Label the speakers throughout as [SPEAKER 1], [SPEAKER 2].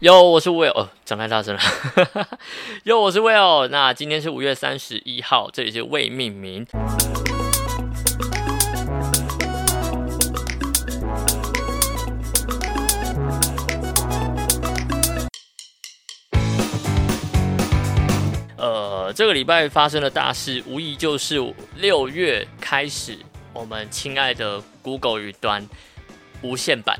[SPEAKER 1] 哟，我是 Will，哦，讲太大声了。哟，我是 Will，那今天是五月三十一号，这里是未命名。呃，这个礼拜发生的大事，无疑就是六月开始，我们亲爱的 Google 云端无线版。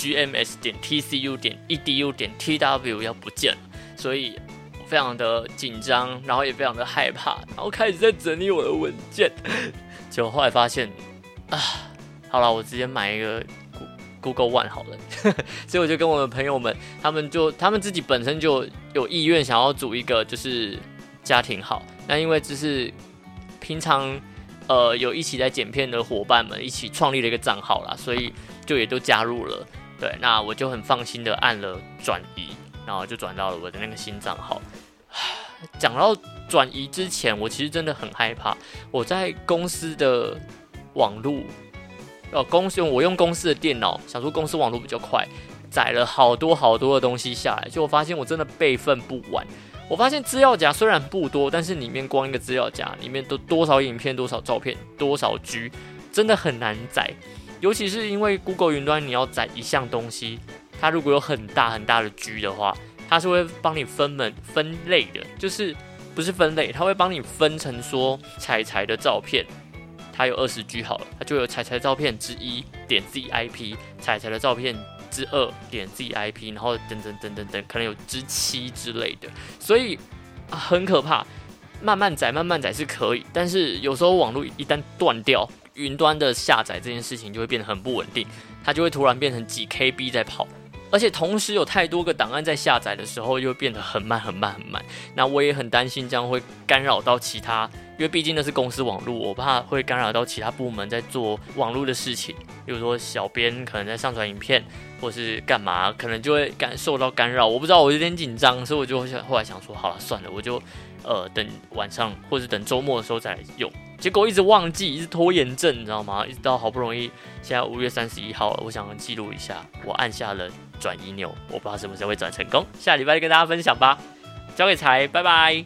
[SPEAKER 1] GMS 点 TCU 点 EDU 点 TW 要不见了，所以我非常的紧张，然后也非常的害怕，然后开始在整理我的文件，结果后来发现啊，好了，我直接买一个 Google One 好了，所以我就跟我的朋友们，他们就他们自己本身就有意愿想要组一个就是家庭号，那因为只是平常呃有一起在剪片的伙伴们一起创立了一个账号啦，所以就也都加入了。对，那我就很放心的按了转移，然后就转到了我的那个新账号。讲到转移之前，我其实真的很害怕。我在公司的网络，呃，公司我用公司的电脑，想说公司网络比较快，载了好多好多的东西下来，就我发现我真的备份不完。我发现资料夹虽然不多，但是里面光一个资料夹里面都多少影片、多少照片、多少 G，真的很难载。尤其是因为 Google 云端，你要载一项东西，它如果有很大很大的 G 的话，它是会帮你分门分类的，就是不是分类，它会帮你分成说彩彩的照片，它有二十 G 好了，它就有彩彩照片之一点 ZIP，彩彩的照片之二点 ZIP，然后等等等等等，可能有之七之类的，所以很可怕。慢慢载慢慢载是可以，但是有时候网络一旦断掉。云端的下载这件事情就会变得很不稳定，它就会突然变成几 KB 在跑，而且同时有太多个档案在下载的时候，又变得很慢很慢很慢。那我也很担心这样会干扰到其他，因为毕竟那是公司网络，我怕会干扰到其他部门在做网络的事情，比如说小编可能在上传影片或是干嘛，可能就会感受到干扰。我不知道，我有点紧张，所以我就想后来想说，好了算了，我就呃等晚上或者等周末的时候再来用。结果一直忘记，一直拖延症，你知道吗？一直到好不容易，现在五月三十一号了，我想记录一下，我按下了转移钮，我不知道什么时候会转成功，下礼拜就跟大家分享吧。交给财，拜拜。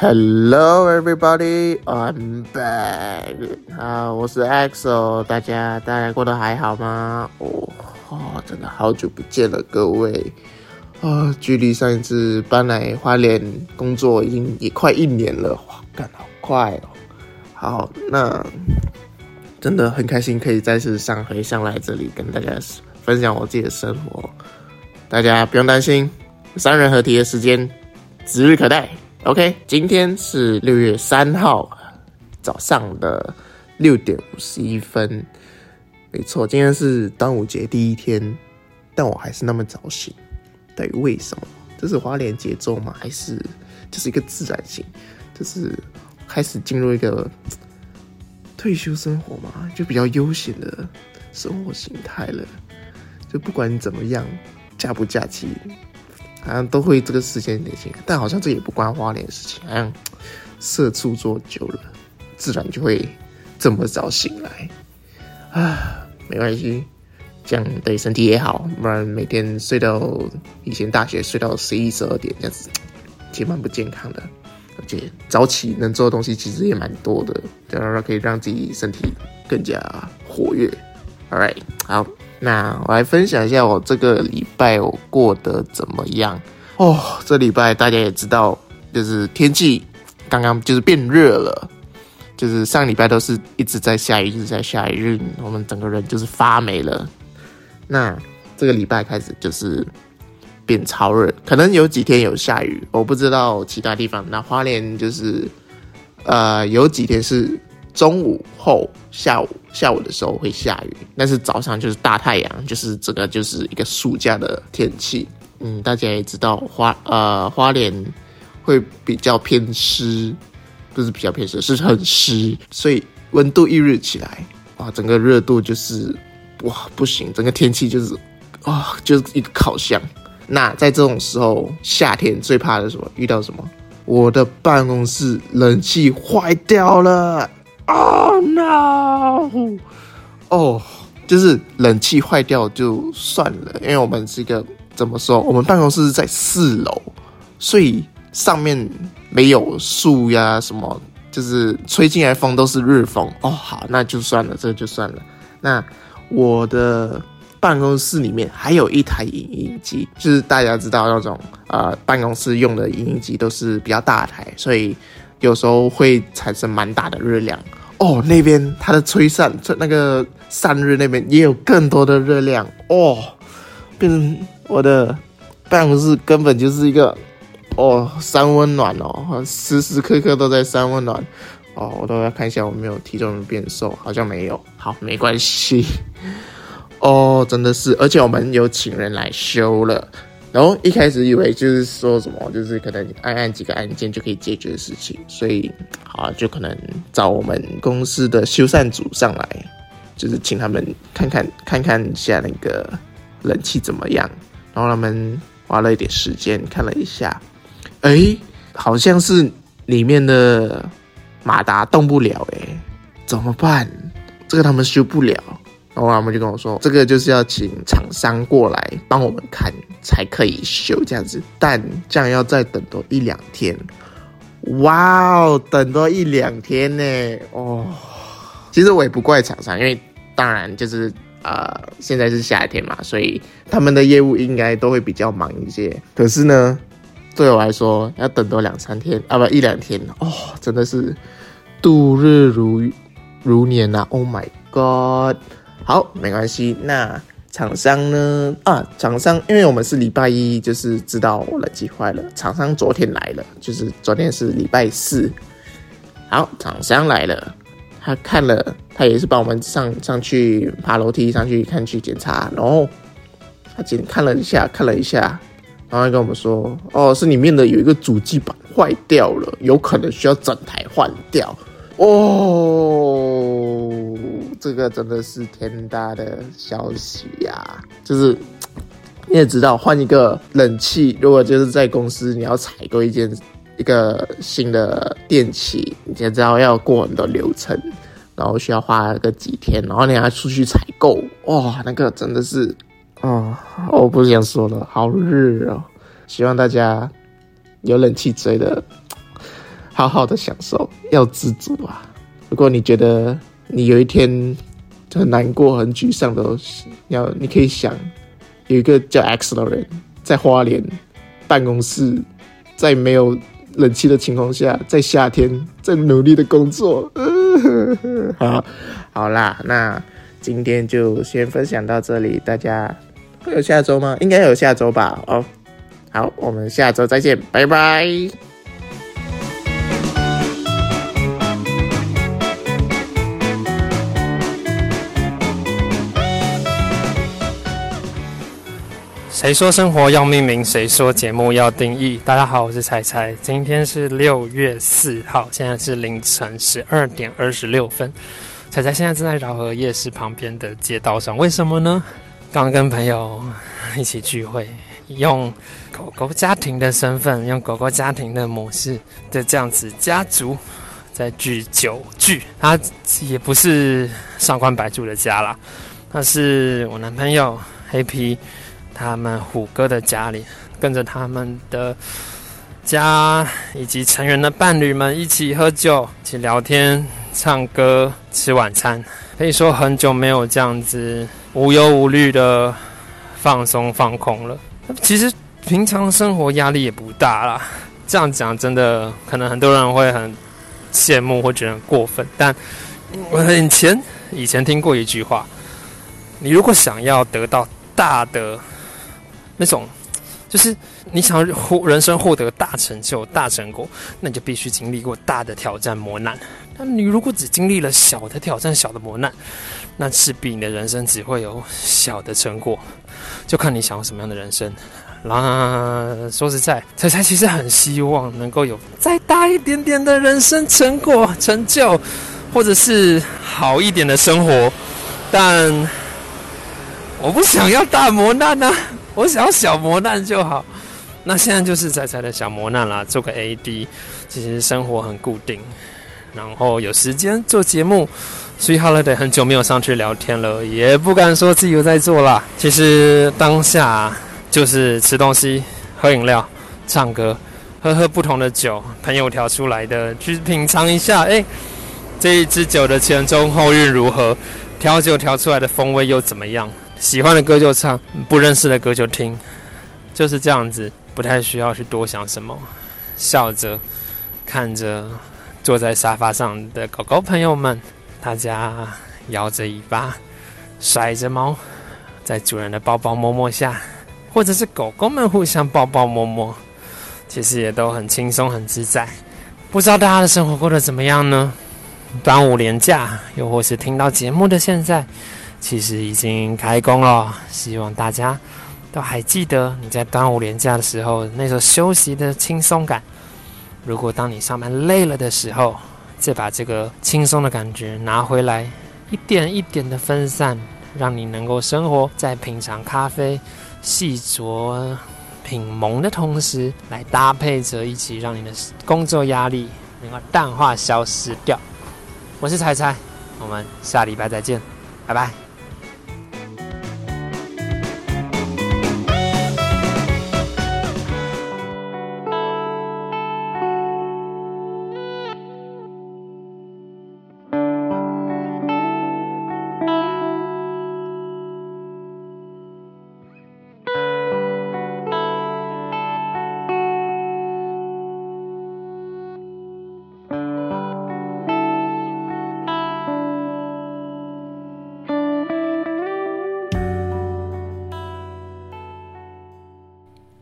[SPEAKER 2] Hello everybody, I'm back。啊，我是 Axel，大家大家过得还好吗？哦，真的好久不见了，各位。啊，距离上一次搬来花莲工作已经也快一年了，哇，干好快哦！好，那真的很开心可以再次上回上来这里跟大家分享我自己的生活，大家不用担心，三人合体的时间指日可待。OK，今天是六月三号早上的六点五十一分，没错，今天是端午节第一天，但我还是那么早醒。到底为什么？这是花莲节奏吗？还是就是一个自然性？就是开始进入一个退休生活嘛，就比较悠闲的生活形态了。就不管怎么样，假不假期，好像都会这个时间点醒。但好像这也不关花莲的事情，好像社畜做久了，自然就会这么早醒来。啊，没关系。这样对身体也好，不然每天睡到以前大学睡到十一十二点这样子，其实蛮不健康的。而且早起能做的东西其实也蛮多的，这样可以让自己身体更加活跃。All right，好，那我来分享一下我这个礼拜我过得怎么样哦。这礼拜大家也知道，就是天气刚刚就是变热了。就是上礼拜都是一直在下雨，一直在下雨，我们整个人就是发霉了。那这个礼拜开始就是变超热，可能有几天有下雨，我不知道其他地方。那花莲就是呃有几天是中午后下午下午的时候会下雨，但是早上就是大太阳，就是整个就是一个暑假的天气。嗯，大家也知道花呃花莲会比较偏湿，不是比较偏湿，是很湿，所以温度一热起来，哇，整个热度就是。哇，不行，整个天气就是啊，就是一个烤箱。那在这种时候，夏天最怕的是什么？遇到什么？我的办公室冷气坏掉了。Oh no！哦，就是冷气坏掉就算了，因为我们是一个怎么说？我们办公室是在四楼，所以上面没有树呀，什么就是吹进来风都是日风。哦，好，那就算了，这就算了。那我的办公室里面还有一台影印机，就是大家知道那种呃办公室用的影印机都是比较大台，所以有时候会产生蛮大的热量。哦，那边它的吹散，吹那个散热那边也有更多的热量哦，变成我的办公室根本就是一个哦三温暖哦，时时刻刻都在三温暖哦，我都要看一下我没有体重变瘦，好像没有，好没关系 哦，真的是，而且我们有请人来修了。然后一开始以为就是说什么，就是可能按按几个按键就可以解决的事情，所以好就可能找我们公司的修缮组上来，就是请他们看看看看一下那个冷气怎么样。然后他们花了一点时间看了一下，哎，好像是里面的马达动不了，哎，怎么办？这个他们修不了。然后他们就跟我说，这个就是要请厂商过来帮我们看才可以修这样子，但这样要再等多一两天。哇哦，等多一两天呢？哦，其实我也不怪厂商，因为当然就是呃现在是夏天嘛，所以他们的业务应该都会比较忙一些。可是呢，对我来说要等多两三天啊，不一两天哦，真的是度日如如年呐！Oh my god！好，没关系。那厂商呢？啊，厂商，因为我们是礼拜一，就是知道我冷机坏了。厂商昨天来了，就是昨天是礼拜四。好，厂商来了，他看了，他也是帮我们上上去爬楼梯上去看去检查，然后他检看了一下，看了一下，然后跟我们说，哦，是里面的有一个主机板坏掉了，有可能需要整台换掉。哦，这个真的是天大的消息呀！就是你也知道，换一个冷气，如果就是在公司你要采购一件一个新的电器，你才知道要过很多流程，然后需要花个几天，然后你还出去采购，哇，那个真的是，哦，我不想说了，好热哦！希望大家有冷气吹的。好好的享受，要知足啊！如果你觉得你有一天很难过、很沮丧的，要你可以想，有一个叫 X 的人在花莲办公室，在没有冷气的情况下，在夏天在努力的工作。好，好啦，那今天就先分享到这里，大家有下周吗？应该有下周吧。哦，好，我们下周再见，拜拜。
[SPEAKER 3] 谁说生活要命名？谁说节目要定义？大家好，我是彩彩。今天是六月四号，现在是凌晨十二点二十六分。彩彩现在正在饶河夜市旁边的街道上，为什么呢？刚跟朋友一起聚会，用狗狗家庭的身份，用狗狗家庭的模式的这样子家族在聚酒聚。他也不是上官白住的家啦，他是我男朋友黑皮。他们虎哥的家里，跟着他们的家以及成员的伴侣们一起喝酒、一起聊天、唱歌、吃晚餐，可以说很久没有这样子无忧无虑的放松放空了。其实平常生活压力也不大啦，这样讲真的可能很多人会很羡慕或觉得过分，但我以前以前听过一句话：你如果想要得到大的。那种，就是你想获人生获得大成就、大成果，那你就必须经历过大的挑战磨难。那你如果只经历了小的挑战、小的磨难，那势必你的人生只会有小的成果。就看你想要什么样的人生。那说实在，彩彩其实很希望能够有再大一点点的人生成果、成就，或者是好一点的生活，但我不想要大磨难啊。我想要小磨难就好，那现在就是仔仔的小磨难啦，做个 AD，其实生活很固定，
[SPEAKER 4] 然后有时间做节目。所以 Holiday 很久没有上去聊天了，也不敢说自己有在做啦。其实当下就是吃东西、喝饮料、唱歌、喝喝不同的酒，朋友调出来的，去品尝一下。哎，这一支酒的前中后韵如何？调酒调出来的风味又怎么样？喜欢的歌就唱，不认识的歌就听，就是这样子，不太需要去多想什么，笑着看着坐在沙发上的狗狗朋友们。大家摇着尾巴，甩着毛，在主人的抱抱摸摸下，或者是狗狗们互相抱抱摸摸，其实也都很轻松很自在。不知道大家的生活过得怎么样呢？端午连假，又或是听到节目的现在，其实已经开工了。希望大家都还记得你在端午连假的时候那种休息的轻松感。如果当你上班累了的时候，再把这个轻松的感觉拿回来，一点一点的分散，让你能够生活在品尝咖啡、细酌品蒙的同时，来搭配着一起，让你的工作压力能够淡化消失掉。我是彩彩，我们下礼拜再见，拜拜。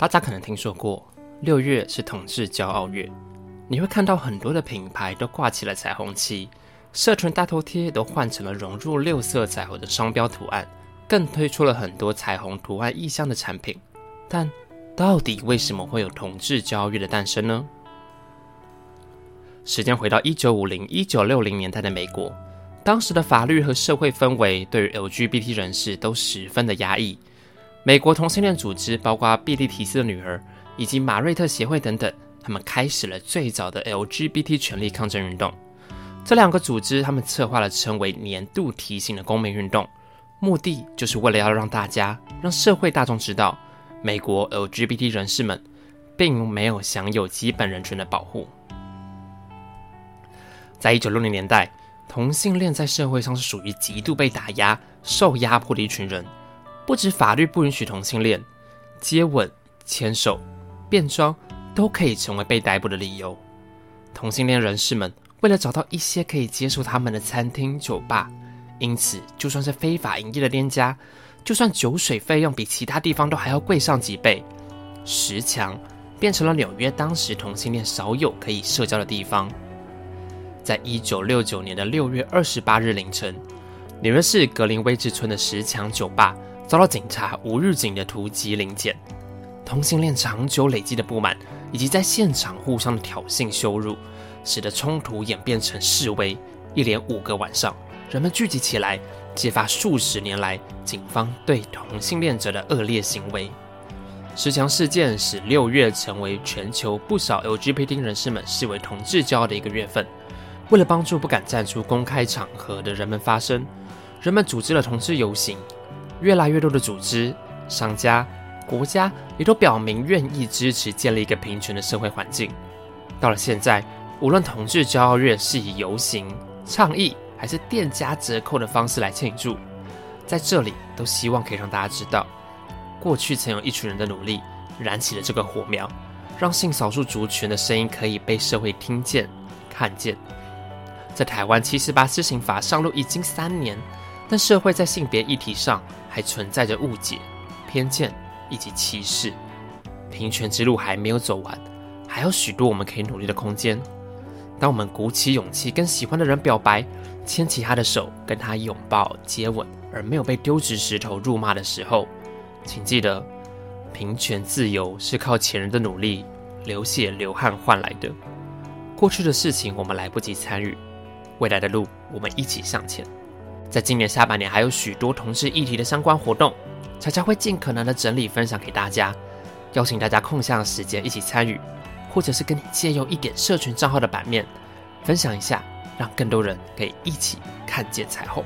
[SPEAKER 4] 大家可能听说过，六月是同志骄傲月，你会看到很多的品牌都挂起了彩虹旗，社群大头贴都换成了融入六色彩虹的商标图案，更推出了很多彩虹图案意象的产品。但到底为什么会有同志骄傲月的诞生呢？时间回到一九五零、一九六零年代的美国，当时的法律和社会氛围对于 LGBT 人士都十分的压抑。美国同性恋组织，包括比利提斯的女儿以及马瑞特协会等等，他们开始了最早的 LGBT 权利抗争运动。这两个组织，他们策划了称为“年度提醒”的公民运动，目的就是为了要让大家、让社会大众知道，美国 LGBT 人士们并没有享有基本人权的保护。在一九六零年代，同性恋在社会上是属于极度被打压、受压迫的一群人。不止法律不允许同性恋接吻、牵手、变装都可以成为被逮捕的理由。同性恋人士们为了找到一些可以接受他们的餐厅、酒吧，因此就算是非法营业的店家，就算酒水费用比其他地方都还要贵上几倍，石墙变成了纽约当时同性恋少有可以社交的地方。在一九六九年的六月二十八日凌晨，纽约市格林威治村的石墙酒吧。遭到警察无预警的突击临检，同性恋长久累积的不满，以及在现场互相的挑衅羞辱，使得冲突演变成示威。一连五个晚上，人们聚集起来，揭发数十年来警方对同性恋者的恶劣行为。十强事件使六月成为全球不少 LGBT 人士们视为同志骄傲的一个月份。为了帮助不敢站出公开场合的人们发声，人们组织了同志游行。越来越多的组织、商家、国家也都表明愿意支持建立一个平权的社会环境。到了现在，无论同志骄傲月是以游行、倡议，还是店家折扣的方式来庆祝，在这里都希望可以让大家知道，过去曾有一群人的努力燃起了这个火苗，让性少数族群的声音可以被社会听见、看见。在台湾七十八施行法上路已经三年。但社会在性别议题上还存在着误解、偏见以及歧视，平权之路还没有走完，还有许多我们可以努力的空间。当我们鼓起勇气跟喜欢的人表白，牵起他的手，跟他拥抱、接吻，而没有被丢掷石头、辱骂的时候，请记得，平权自由是靠前人的努力、流血流汗换来的。过去的事情我们来不及参与，未来的路我们一起向前。在今年下半年，还有许多同志议题的相关活动，悄悄会尽可能的整理分享给大家，邀请大家空下时间一起参与，或者是跟你借用一点社群账号的版面，分享一下让更多人可以一起看见彩虹。